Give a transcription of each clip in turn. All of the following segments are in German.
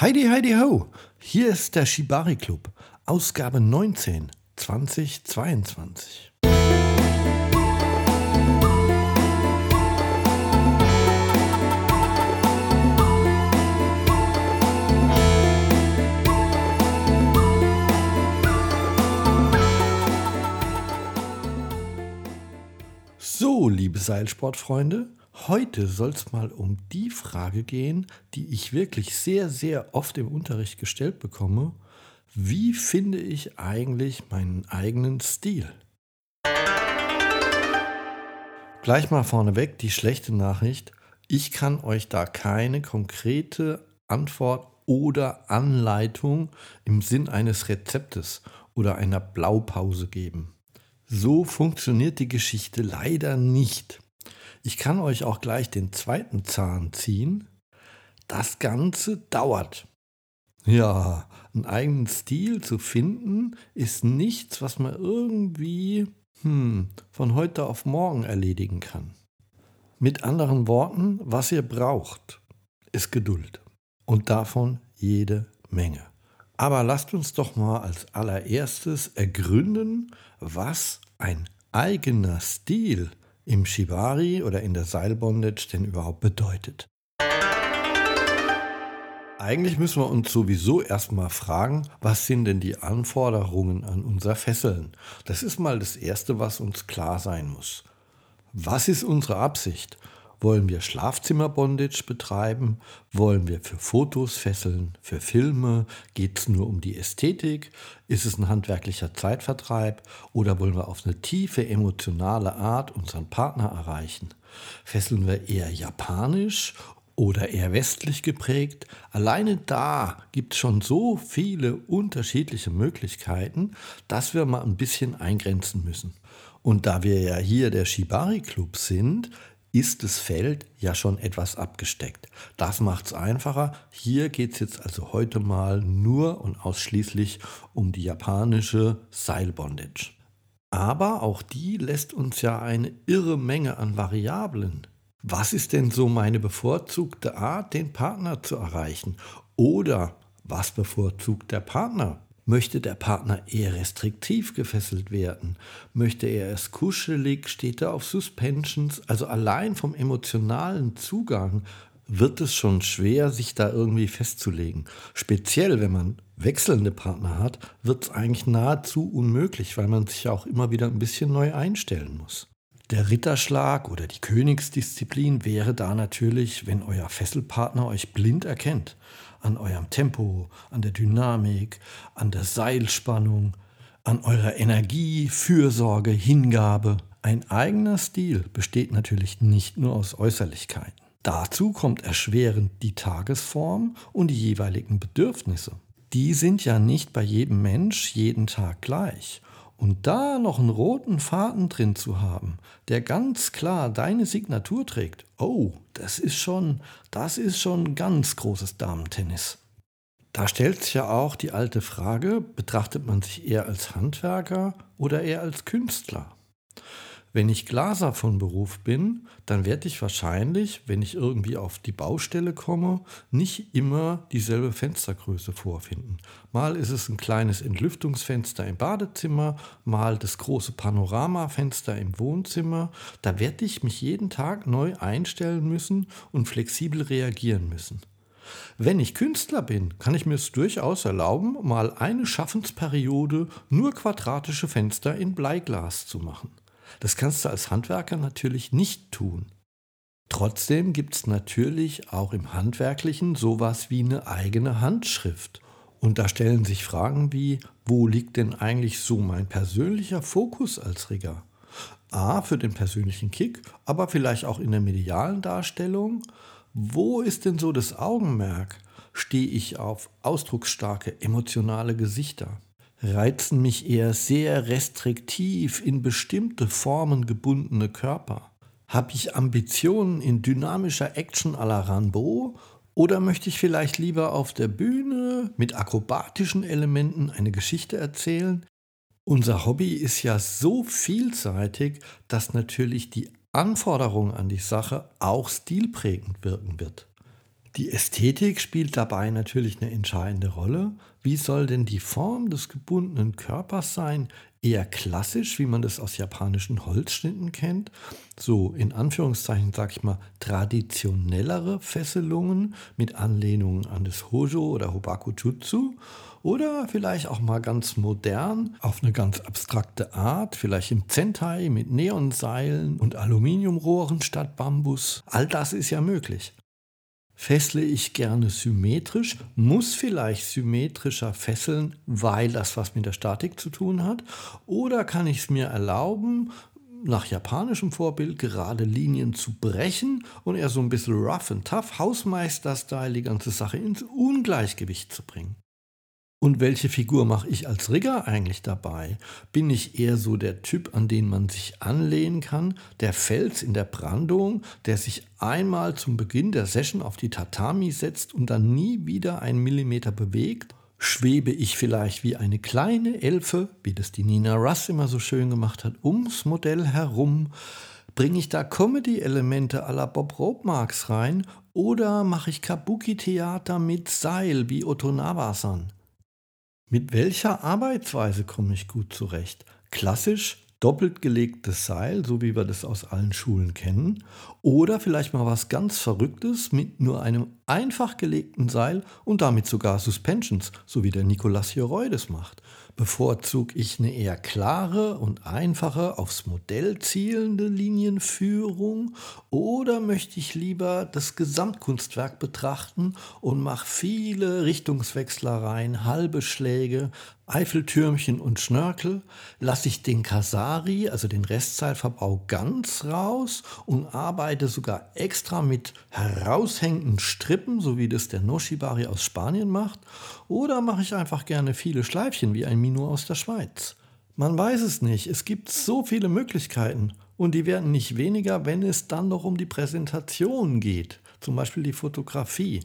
Heidi, Heidi, ho! Hier ist der Shibari Club, Ausgabe 19, 2022. So, liebe Seilsportfreunde, Heute soll es mal um die Frage gehen, die ich wirklich sehr, sehr oft im Unterricht gestellt bekomme. Wie finde ich eigentlich meinen eigenen Stil? Gleich mal vorneweg die schlechte Nachricht. Ich kann euch da keine konkrete Antwort oder Anleitung im Sinn eines Rezeptes oder einer Blaupause geben. So funktioniert die Geschichte leider nicht. Ich kann euch auch gleich den zweiten Zahn ziehen. Das Ganze dauert. Ja, einen eigenen Stil zu finden, ist nichts, was man irgendwie hm, von heute auf morgen erledigen kann. Mit anderen Worten, was ihr braucht, ist Geduld. Und davon jede Menge. Aber lasst uns doch mal als allererstes ergründen, was ein eigener Stil im Shibari oder in der Seilbondage denn überhaupt bedeutet. Eigentlich müssen wir uns sowieso erstmal fragen, was sind denn die Anforderungen an unser Fesseln? Das ist mal das Erste, was uns klar sein muss. Was ist unsere Absicht? Wollen wir Schlafzimmer-Bondage betreiben? Wollen wir für Fotos fesseln? Für Filme? Geht es nur um die Ästhetik? Ist es ein handwerklicher Zeitvertreib? Oder wollen wir auf eine tiefe emotionale Art unseren Partner erreichen? Fesseln wir eher japanisch oder eher westlich geprägt. Alleine da gibt es schon so viele unterschiedliche Möglichkeiten, dass wir mal ein bisschen eingrenzen müssen. Und da wir ja hier der Shibari Club sind, ist das Feld ja schon etwas abgesteckt. Das macht es einfacher. Hier geht es jetzt also heute mal nur und ausschließlich um die japanische Seilbondage. Aber auch die lässt uns ja eine irre Menge an Variablen. Was ist denn so meine bevorzugte Art, den Partner zu erreichen? Oder was bevorzugt der Partner? Möchte der Partner eher restriktiv gefesselt werden? Möchte er es kuschelig? Steht er auf Suspensions? Also allein vom emotionalen Zugang wird es schon schwer, sich da irgendwie festzulegen. Speziell, wenn man wechselnde Partner hat, wird es eigentlich nahezu unmöglich, weil man sich ja auch immer wieder ein bisschen neu einstellen muss. Der Ritterschlag oder die Königsdisziplin wäre da natürlich, wenn euer Fesselpartner euch blind erkennt an eurem Tempo, an der Dynamik, an der Seilspannung, an eurer Energie, Fürsorge, Hingabe. Ein eigener Stil besteht natürlich nicht nur aus Äußerlichkeiten. Dazu kommt erschwerend die Tagesform und die jeweiligen Bedürfnisse. Die sind ja nicht bei jedem Mensch jeden Tag gleich. Und da noch einen roten Faden drin zu haben, der ganz klar deine Signatur trägt, oh, das ist schon, das ist schon ganz großes Damentennis. Da stellt sich ja auch die alte Frage, betrachtet man sich eher als Handwerker oder eher als Künstler? Wenn ich Glaser von Beruf bin, dann werde ich wahrscheinlich, wenn ich irgendwie auf die Baustelle komme, nicht immer dieselbe Fenstergröße vorfinden. Mal ist es ein kleines Entlüftungsfenster im Badezimmer, mal das große Panoramafenster im Wohnzimmer. Da werde ich mich jeden Tag neu einstellen müssen und flexibel reagieren müssen. Wenn ich Künstler bin, kann ich mir es durchaus erlauben, mal eine Schaffensperiode nur quadratische Fenster in Bleiglas zu machen. Das kannst du als Handwerker natürlich nicht tun. Trotzdem gibt es natürlich auch im Handwerklichen sowas wie eine eigene Handschrift. Und da stellen sich Fragen wie, wo liegt denn eigentlich so mein persönlicher Fokus als Rigger? A, für den persönlichen Kick, aber vielleicht auch in der medialen Darstellung. Wo ist denn so das Augenmerk? Stehe ich auf ausdrucksstarke emotionale Gesichter? Reizen mich eher sehr restriktiv in bestimmte Formen gebundene Körper? Habe ich Ambitionen in dynamischer Action à la Rambo? Oder möchte ich vielleicht lieber auf der Bühne mit akrobatischen Elementen eine Geschichte erzählen? Unser Hobby ist ja so vielseitig, dass natürlich die Anforderung an die Sache auch stilprägend wirken wird. Die Ästhetik spielt dabei natürlich eine entscheidende Rolle. Wie soll denn die Form des gebundenen Körpers sein? Eher klassisch, wie man das aus japanischen Holzschnitten kennt, so in Anführungszeichen, sag ich mal, traditionellere Fesselungen mit Anlehnungen an das Hojo oder Hobakujutsu oder vielleicht auch mal ganz modern, auf eine ganz abstrakte Art, vielleicht im Zentai mit Neonseilen und Aluminiumrohren statt Bambus. All das ist ja möglich. Fessle ich gerne symmetrisch, muss vielleicht symmetrischer fesseln, weil das was mit der Statik zu tun hat? Oder kann ich es mir erlauben, nach japanischem Vorbild gerade Linien zu brechen und eher so ein bisschen rough and tough, Hausmeister-Style die ganze Sache ins Ungleichgewicht zu bringen? Und welche Figur mache ich als Rigger eigentlich dabei? Bin ich eher so der Typ, an den man sich anlehnen kann, der Fels in der Brandung, der sich einmal zum Beginn der Session auf die Tatami setzt und dann nie wieder einen Millimeter bewegt? Schwebe ich vielleicht wie eine kleine Elfe, wie das die Nina Russ immer so schön gemacht hat, ums Modell herum? Bringe ich da Comedy-Elemente à la Bob Ropemarks rein? Oder mache ich Kabuki-Theater mit Seil wie Otto Nabasan? Mit welcher Arbeitsweise komme ich gut zurecht? Klassisch doppelt gelegtes Seil, so wie wir das aus allen Schulen kennen, oder vielleicht mal was ganz Verrücktes mit nur einem einfach gelegten Seil und damit sogar Suspensions, so wie der Nicolas Jeroy das macht. Bevorzuge ich eine eher klare und einfache, aufs Modell zielende Linienführung oder möchte ich lieber das Gesamtkunstwerk betrachten und mache viele Richtungswechslereien, halbe Schläge, Eiffeltürmchen und Schnörkel? Lasse ich den Kasari, also den Restseilverbau, ganz raus und arbeite sogar extra mit heraushängenden Strippen, so wie das der Noshibari aus Spanien macht? Oder mache ich einfach gerne viele Schleifchen wie ein Mino aus der Schweiz? Man weiß es nicht. Es gibt so viele Möglichkeiten und die werden nicht weniger, wenn es dann noch um die Präsentation geht, zum Beispiel die Fotografie.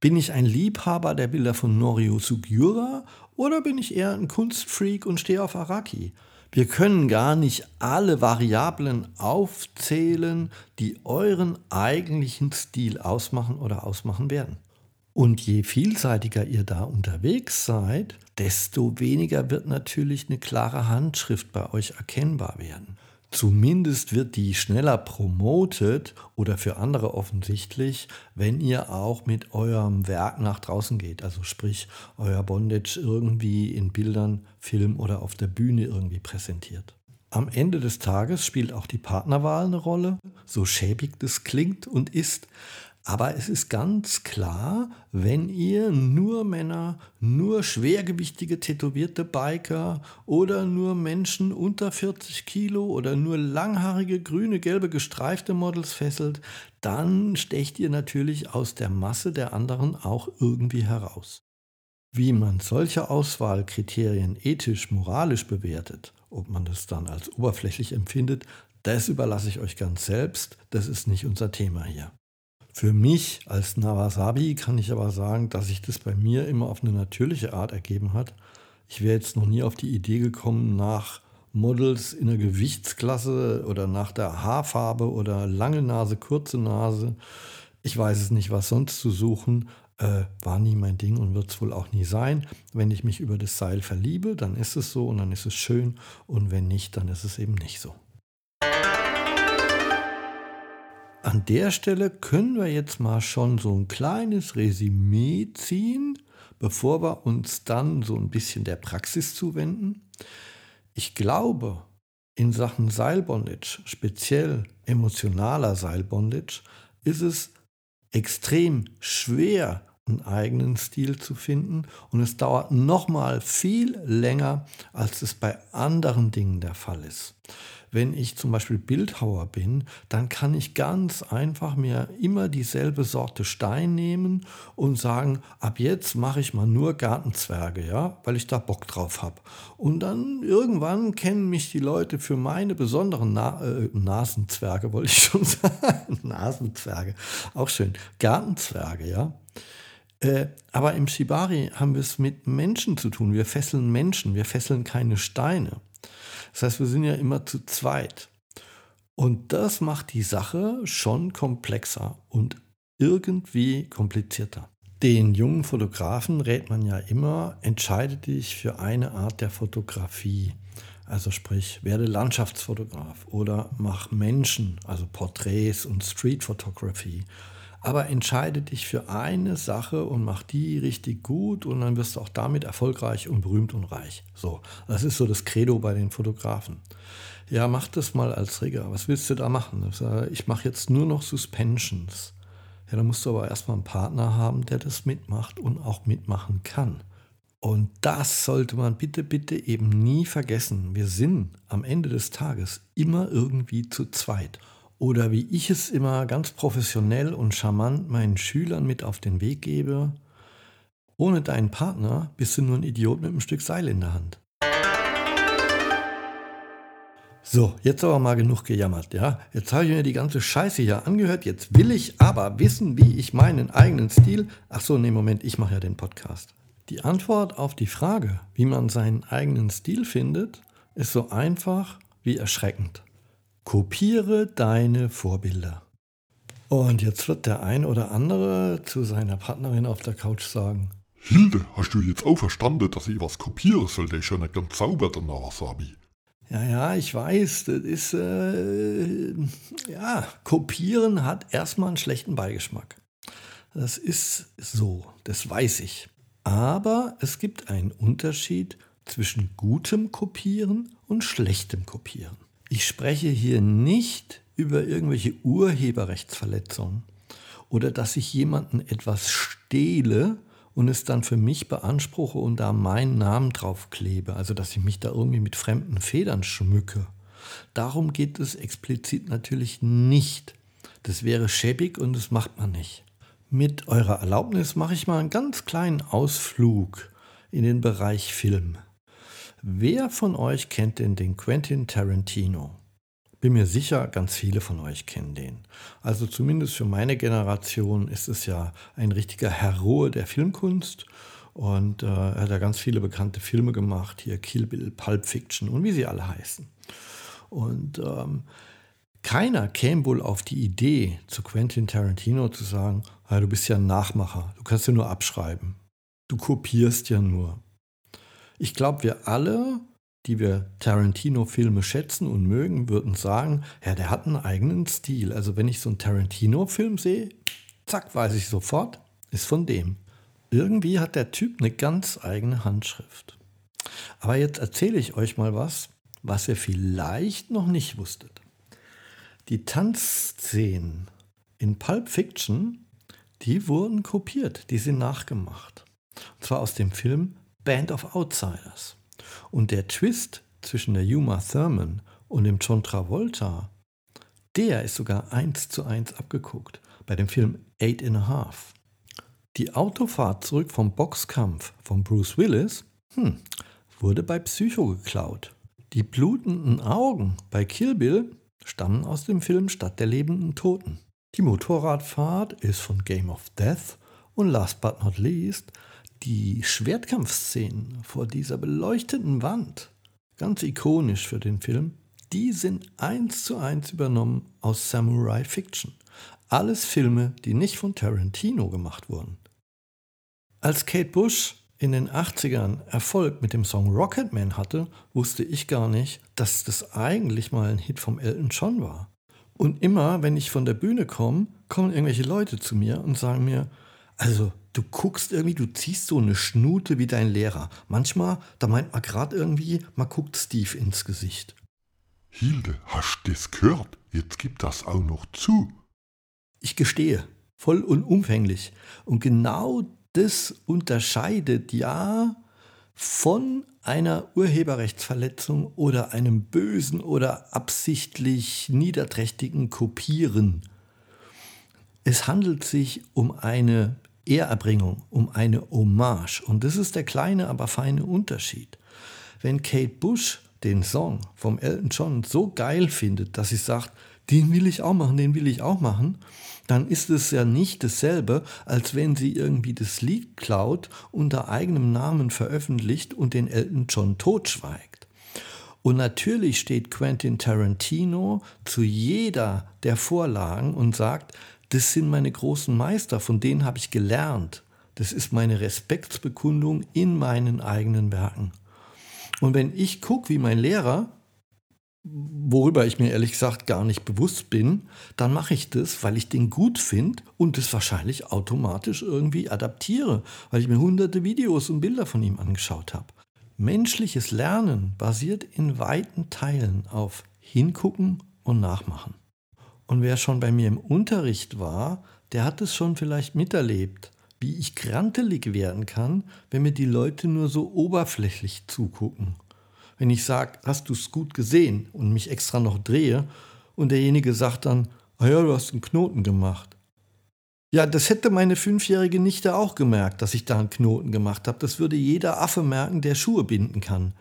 Bin ich ein Liebhaber der Bilder von Norio Sugiura oder bin ich eher ein Kunstfreak und stehe auf Araki? Wir können gar nicht alle Variablen aufzählen, die euren eigentlichen Stil ausmachen oder ausmachen werden. Und je vielseitiger ihr da unterwegs seid, desto weniger wird natürlich eine klare Handschrift bei euch erkennbar werden. Zumindest wird die schneller promotet oder für andere offensichtlich, wenn ihr auch mit eurem Werk nach draußen geht. Also sprich, euer Bondage irgendwie in Bildern, Film oder auf der Bühne irgendwie präsentiert. Am Ende des Tages spielt auch die Partnerwahl eine Rolle, so schäbig das klingt und ist. Aber es ist ganz klar, wenn ihr nur Männer, nur schwergewichtige tätowierte Biker oder nur Menschen unter 40 Kilo oder nur langhaarige grüne, gelbe gestreifte Models fesselt, dann stecht ihr natürlich aus der Masse der anderen auch irgendwie heraus. Wie man solche Auswahlkriterien ethisch, moralisch bewertet, ob man das dann als oberflächlich empfindet, das überlasse ich euch ganz selbst, das ist nicht unser Thema hier. Für mich als Nawasabi kann ich aber sagen, dass sich das bei mir immer auf eine natürliche Art ergeben hat. Ich wäre jetzt noch nie auf die Idee gekommen, nach Models in der Gewichtsklasse oder nach der Haarfarbe oder lange Nase, kurze Nase, ich weiß es nicht, was sonst zu suchen, äh, war nie mein Ding und wird es wohl auch nie sein. Wenn ich mich über das Seil verliebe, dann ist es so und dann ist es schön und wenn nicht, dann ist es eben nicht so. An der Stelle können wir jetzt mal schon so ein kleines Resümee ziehen, bevor wir uns dann so ein bisschen der Praxis zuwenden. Ich glaube, in Sachen Seilbondage, speziell emotionaler Seilbondage, ist es extrem schwer, einen eigenen Stil zu finden und es dauert noch mal viel länger, als es bei anderen Dingen der Fall ist wenn ich zum Beispiel Bildhauer bin, dann kann ich ganz einfach mir immer dieselbe Sorte Stein nehmen und sagen, ab jetzt mache ich mal nur Gartenzwerge, ja, weil ich da Bock drauf habe. Und dann irgendwann kennen mich die Leute für meine besonderen Na äh, Nasenzwerge, wollte ich schon sagen. Nasenzwerge, auch schön. Gartenzwerge, ja. Äh, aber im Shibari haben wir es mit Menschen zu tun. Wir fesseln Menschen, wir fesseln keine Steine. Das heißt, wir sind ja immer zu zweit. Und das macht die Sache schon komplexer und irgendwie komplizierter. Den jungen Fotografen rät man ja immer, entscheide dich für eine Art der Fotografie. Also sprich, werde Landschaftsfotograf oder mach Menschen, also Porträts und Street Photography. Aber entscheide dich für eine Sache und mach die richtig gut und dann wirst du auch damit erfolgreich und berühmt und reich. So, das ist so das Credo bei den Fotografen. Ja, mach das mal als Rigger. Was willst du da machen? Ich mache jetzt nur noch Suspensions. Ja, dann musst du aber erstmal einen Partner haben, der das mitmacht und auch mitmachen kann. Und das sollte man bitte, bitte eben nie vergessen. Wir sind am Ende des Tages immer irgendwie zu zweit. Oder wie ich es immer ganz professionell und charmant meinen Schülern mit auf den Weg gebe, ohne deinen Partner bist du nur ein Idiot mit einem Stück Seil in der Hand. So, jetzt aber mal genug gejammert, ja? Jetzt habe ich mir die ganze Scheiße hier angehört. Jetzt will ich aber wissen, wie ich meinen eigenen Stil. Ach so, nee, Moment, ich mache ja den Podcast. Die Antwort auf die Frage, wie man seinen eigenen Stil findet, ist so einfach wie erschreckend. Kopiere deine Vorbilder. Und jetzt wird der ein oder andere zu seiner Partnerin auf der Couch sagen: Hilde, hast du jetzt auch verstanden, dass ich was kopieren soll, der schon nicht ganz sauber danach habe? Ja, ja, ich weiß, das ist, äh, ja, kopieren hat erstmal einen schlechten Beigeschmack. Das ist so, das weiß ich. Aber es gibt einen Unterschied zwischen gutem Kopieren und schlechtem Kopieren. Ich spreche hier nicht über irgendwelche Urheberrechtsverletzungen oder dass ich jemanden etwas stehle und es dann für mich beanspruche und da meinen Namen drauf klebe, also dass ich mich da irgendwie mit fremden Federn schmücke. Darum geht es explizit natürlich nicht. Das wäre schäbig und das macht man nicht. Mit eurer Erlaubnis mache ich mal einen ganz kleinen Ausflug in den Bereich Film. Wer von euch kennt denn den Quentin Tarantino? Bin mir sicher, ganz viele von euch kennen den. Also zumindest für meine Generation ist es ja ein richtiger Heroe der Filmkunst und äh, er hat ja ganz viele bekannte Filme gemacht, hier Kill Bill, Pulp Fiction und wie sie alle heißen. Und ähm, keiner käme wohl auf die Idee, zu Quentin Tarantino zu sagen, ja, du bist ja ein Nachmacher, du kannst ja nur abschreiben. Du kopierst ja nur. Ich glaube, wir alle, die wir Tarantino-Filme schätzen und mögen, würden sagen, ja, der hat einen eigenen Stil. Also wenn ich so einen Tarantino-Film sehe, zack, weiß ich sofort, ist von dem. Irgendwie hat der Typ eine ganz eigene Handschrift. Aber jetzt erzähle ich euch mal was, was ihr vielleicht noch nicht wusstet. Die Tanzszenen in Pulp Fiction, die wurden kopiert, die sind nachgemacht. Und zwar aus dem Film Band of Outsiders. Und der Twist zwischen der Yuma Thurman und dem John Travolta, der ist sogar eins zu eins abgeguckt bei dem Film Eight and a Half. Die Autofahrt zurück vom Boxkampf von Bruce Willis hm, wurde bei Psycho geklaut. Die blutenden Augen bei Kill Bill stammen aus dem Film Stadt der lebenden Toten. Die Motorradfahrt ist von Game of Death und last but not least die Schwertkampfszenen vor dieser beleuchteten Wand, ganz ikonisch für den Film, die sind eins zu eins übernommen aus Samurai Fiction. Alles Filme, die nicht von Tarantino gemacht wurden. Als Kate Bush in den 80ern Erfolg mit dem Song Rocketman hatte, wusste ich gar nicht, dass das eigentlich mal ein Hit vom Elton John war. Und immer, wenn ich von der Bühne komme, kommen irgendwelche Leute zu mir und sagen mir, also du guckst irgendwie, du ziehst so eine Schnute wie dein Lehrer. Manchmal, da meint man gerade irgendwie, man guckt Steve ins Gesicht. Hilde, hast du das gehört? Jetzt gibt das auch noch zu. Ich gestehe, voll und umfänglich. Und genau das unterscheidet ja von einer Urheberrechtsverletzung oder einem bösen oder absichtlich niederträchtigen Kopieren. Es handelt sich um eine Ehrerbringung, um eine Hommage. Und das ist der kleine, aber feine Unterschied. Wenn Kate Bush den Song vom Elton John so geil findet, dass sie sagt, den will ich auch machen, den will ich auch machen, dann ist es ja nicht dasselbe, als wenn sie irgendwie das Lied klaut, unter eigenem Namen veröffentlicht und den Elton John totschweigt. Und natürlich steht Quentin Tarantino zu jeder der Vorlagen und sagt, Das sind meine großen Meister, von denen habe ich gelernt. Das ist meine Respektsbekundung in meinen eigenen Werken. Und wenn ich gucke, wie mein Lehrer, worüber ich mir ehrlich gesagt gar nicht bewusst bin, dann mache ich das, weil ich den gut finde und es wahrscheinlich automatisch irgendwie adaptiere, weil ich mir hunderte Videos und Bilder von ihm angeschaut habe. Menschliches Lernen basiert in weiten Teilen auf Hingucken und Nachmachen. Und wer schon bei mir im Unterricht war, der hat es schon vielleicht miterlebt, wie ich krantelig werden kann, wenn mir die Leute nur so oberflächlich zugucken. Wenn ich sage, hast du es gut gesehen und mich extra noch drehe und derjenige sagt dann, ah ja, du hast einen Knoten gemacht. Ja, das hätte meine fünfjährige Nichte auch gemerkt, dass ich da einen Knoten gemacht habe. Das würde jeder Affe merken, der Schuhe binden kann.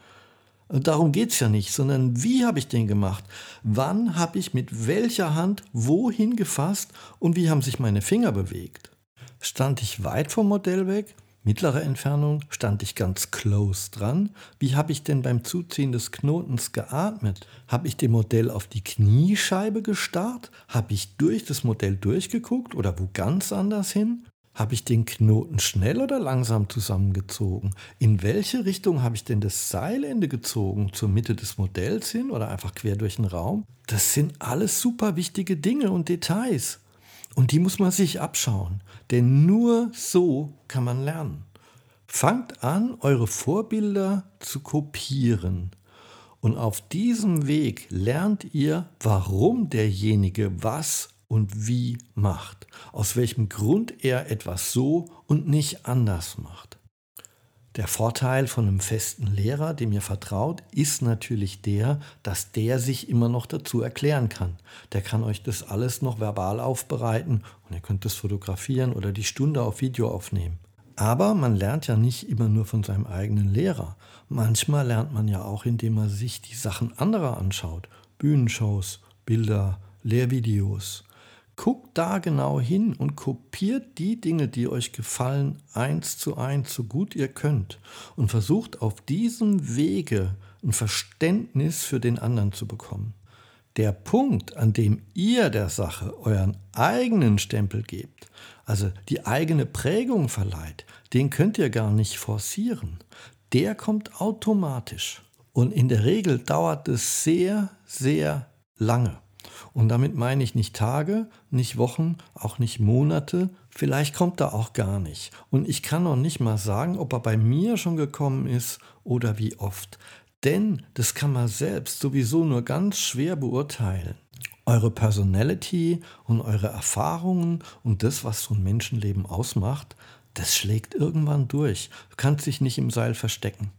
Darum geht es ja nicht, sondern wie habe ich den gemacht? Wann habe ich mit welcher Hand wohin gefasst und wie haben sich meine Finger bewegt? Stand ich weit vom Modell weg? Mittlere Entfernung? Stand ich ganz close dran? Wie habe ich denn beim Zuziehen des Knotens geatmet? Habe ich dem Modell auf die Kniescheibe gestarrt? Habe ich durch das Modell durchgeguckt oder wo ganz anders hin? Habe ich den Knoten schnell oder langsam zusammengezogen? In welche Richtung habe ich denn das Seilende gezogen? Zur Mitte des Modells hin oder einfach quer durch den Raum? Das sind alles super wichtige Dinge und Details. Und die muss man sich abschauen, denn nur so kann man lernen. Fangt an, eure Vorbilder zu kopieren. Und auf diesem Weg lernt ihr, warum derjenige was und wie macht, aus welchem Grund er etwas so und nicht anders macht. Der Vorteil von einem festen Lehrer, dem ihr vertraut, ist natürlich der, dass der sich immer noch dazu erklären kann. Der kann euch das alles noch verbal aufbereiten und ihr könnt das fotografieren oder die Stunde auf Video aufnehmen. Aber man lernt ja nicht immer nur von seinem eigenen Lehrer. Manchmal lernt man ja auch, indem man sich die Sachen anderer anschaut. Bühnenshows, Bilder, Lehrvideos. Guckt da genau hin und kopiert die Dinge, die euch gefallen, eins zu eins, so gut ihr könnt. Und versucht auf diesem Wege ein Verständnis für den anderen zu bekommen. Der Punkt, an dem ihr der Sache euren eigenen Stempel gebt, also die eigene Prägung verleiht, den könnt ihr gar nicht forcieren. Der kommt automatisch. Und in der Regel dauert es sehr, sehr lange. Und damit meine ich nicht Tage, nicht Wochen, auch nicht Monate, vielleicht kommt er auch gar nicht. Und ich kann noch nicht mal sagen, ob er bei mir schon gekommen ist oder wie oft. Denn das kann man selbst sowieso nur ganz schwer beurteilen. Eure Personality und eure Erfahrungen und das, was so ein Menschenleben ausmacht, das schlägt irgendwann durch. Du kannst dich nicht im Seil verstecken.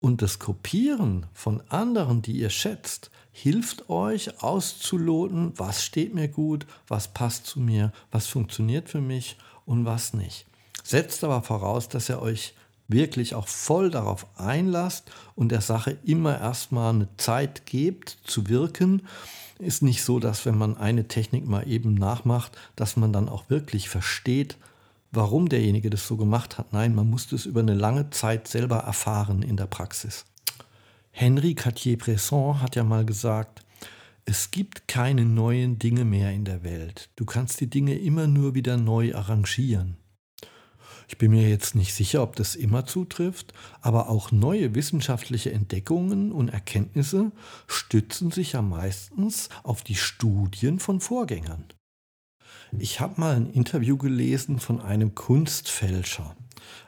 Und das Kopieren von anderen, die ihr schätzt, hilft euch auszuloten, was steht mir gut, was passt zu mir, was funktioniert für mich und was nicht. Setzt aber voraus, dass ihr euch wirklich auch voll darauf einlasst und der Sache immer erstmal eine Zeit gebt zu wirken. Ist nicht so, dass wenn man eine Technik mal eben nachmacht, dass man dann auch wirklich versteht, warum derjenige das so gemacht hat. Nein, man muss das über eine lange Zeit selber erfahren in der Praxis. Henri Cartier-Bresson hat ja mal gesagt, es gibt keine neuen Dinge mehr in der Welt. Du kannst die Dinge immer nur wieder neu arrangieren. Ich bin mir jetzt nicht sicher, ob das immer zutrifft, aber auch neue wissenschaftliche Entdeckungen und Erkenntnisse stützen sich ja meistens auf die Studien von Vorgängern. Ich habe mal ein Interview gelesen von einem Kunstfälscher,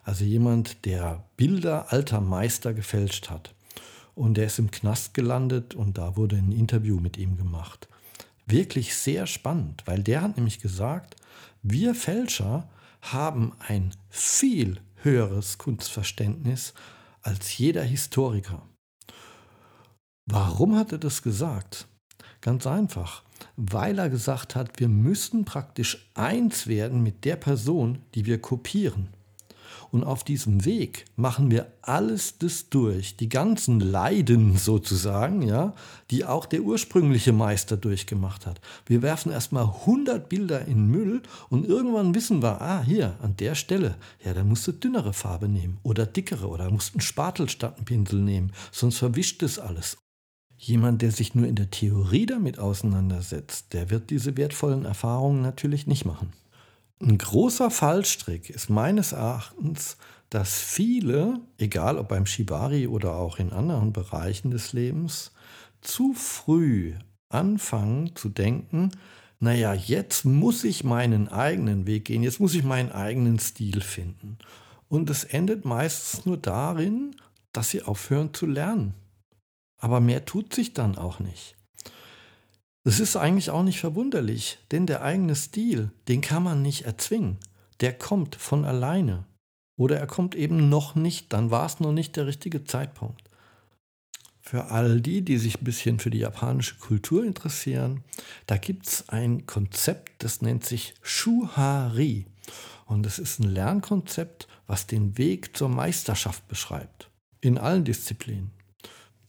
also jemand, der Bilder alter Meister gefälscht hat. Und er ist im Knast gelandet und da wurde ein Interview mit ihm gemacht. Wirklich sehr spannend, weil der hat nämlich gesagt, wir Fälscher haben ein viel höheres Kunstverständnis als jeder Historiker. Warum hat er das gesagt? Ganz einfach, weil er gesagt hat, wir müssen praktisch eins werden mit der Person, die wir kopieren. Und auf diesem Weg machen wir alles das durch, die ganzen Leiden sozusagen, ja, die auch der ursprüngliche Meister durchgemacht hat. Wir werfen erstmal 100 Bilder in Müll und irgendwann wissen wir, ah, hier, an der Stelle, ja, da musst du dünnere Farbe nehmen oder dickere oder musst einen Spatel statt einen Pinsel nehmen, sonst verwischt es alles. Jemand, der sich nur in der Theorie damit auseinandersetzt, der wird diese wertvollen Erfahrungen natürlich nicht machen. Ein großer Fallstrick ist meines Erachtens, dass viele, egal ob beim Shibari oder auch in anderen Bereichen des Lebens, zu früh anfangen zu denken, naja, jetzt muss ich meinen eigenen Weg gehen, jetzt muss ich meinen eigenen Stil finden. Und es endet meistens nur darin, dass sie aufhören zu lernen. Aber mehr tut sich dann auch nicht. Das ist eigentlich auch nicht verwunderlich, denn der eigene Stil, den kann man nicht erzwingen. Der kommt von alleine. Oder er kommt eben noch nicht, dann war es noch nicht der richtige Zeitpunkt. Für all die, die sich ein bisschen für die japanische Kultur interessieren, da gibt es ein Konzept, das nennt sich Shuhari. Und es ist ein Lernkonzept, was den Weg zur Meisterschaft beschreibt. In allen Disziplinen.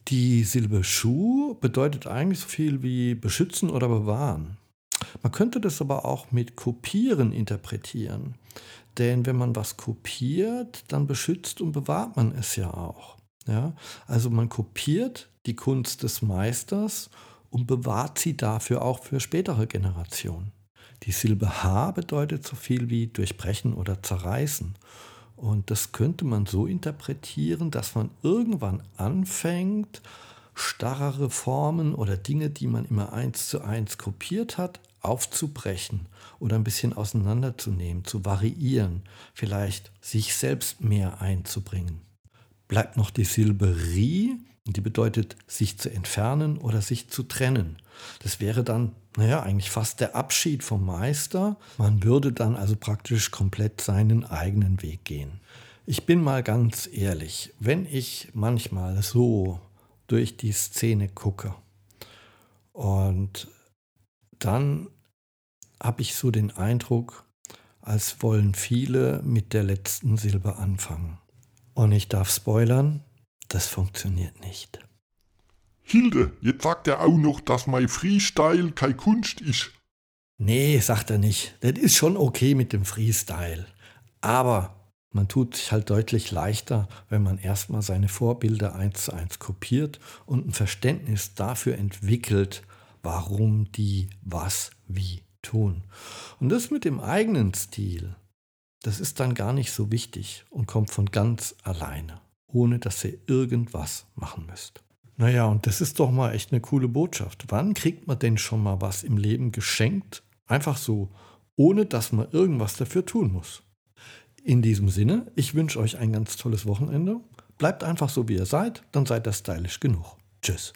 Die Silbe Shu bedeutet eigentlich so viel wie beschützen oder bewahren. Man könnte das aber auch mit kopieren interpretieren. Denn wenn man was kopiert, dann beschützt und bewahrt man es ja auch. Ja? Also man kopiert die Kunst des Meisters und bewahrt sie dafür auch für spätere Generationen. Die Silbe H bedeutet so viel wie durchbrechen oder zerreißen. Und das könnte man so interpretieren, dass man irgendwann anfängt, starrere Formen oder Dinge, die man immer eins zu eins kopiert hat, aufzubrechen oder ein bisschen auseinanderzunehmen, zu variieren, vielleicht sich selbst mehr einzubringen. Bleibt noch die Silbe Ri, die bedeutet sich zu entfernen oder sich zu trennen. Das wäre dann, naja, eigentlich fast der Abschied vom Meister. Man würde dann also praktisch komplett seinen eigenen Weg gehen. Ich bin mal ganz ehrlich, wenn ich manchmal so durch die Szene gucke und dann habe ich so den Eindruck, als wollen viele mit der letzten Silbe anfangen. Und ich darf spoilern, das funktioniert nicht. Hilde, jetzt sagt er auch noch, dass mein Freestyle keine Kunst ist. Nee, sagt er nicht. Das ist schon okay mit dem Freestyle. Aber man tut sich halt deutlich leichter, wenn man erstmal seine Vorbilder eins zu eins kopiert und ein Verständnis dafür entwickelt, warum die was wie tun. Und das mit dem eigenen Stil, das ist dann gar nicht so wichtig und kommt von ganz alleine, ohne dass ihr irgendwas machen müsst. Naja, und das ist doch mal echt eine coole Botschaft. Wann kriegt man denn schon mal was im Leben geschenkt? Einfach so, ohne dass man irgendwas dafür tun muss. In diesem Sinne, ich wünsche euch ein ganz tolles Wochenende. Bleibt einfach so, wie ihr seid, dann seid ihr stylisch genug. Tschüss.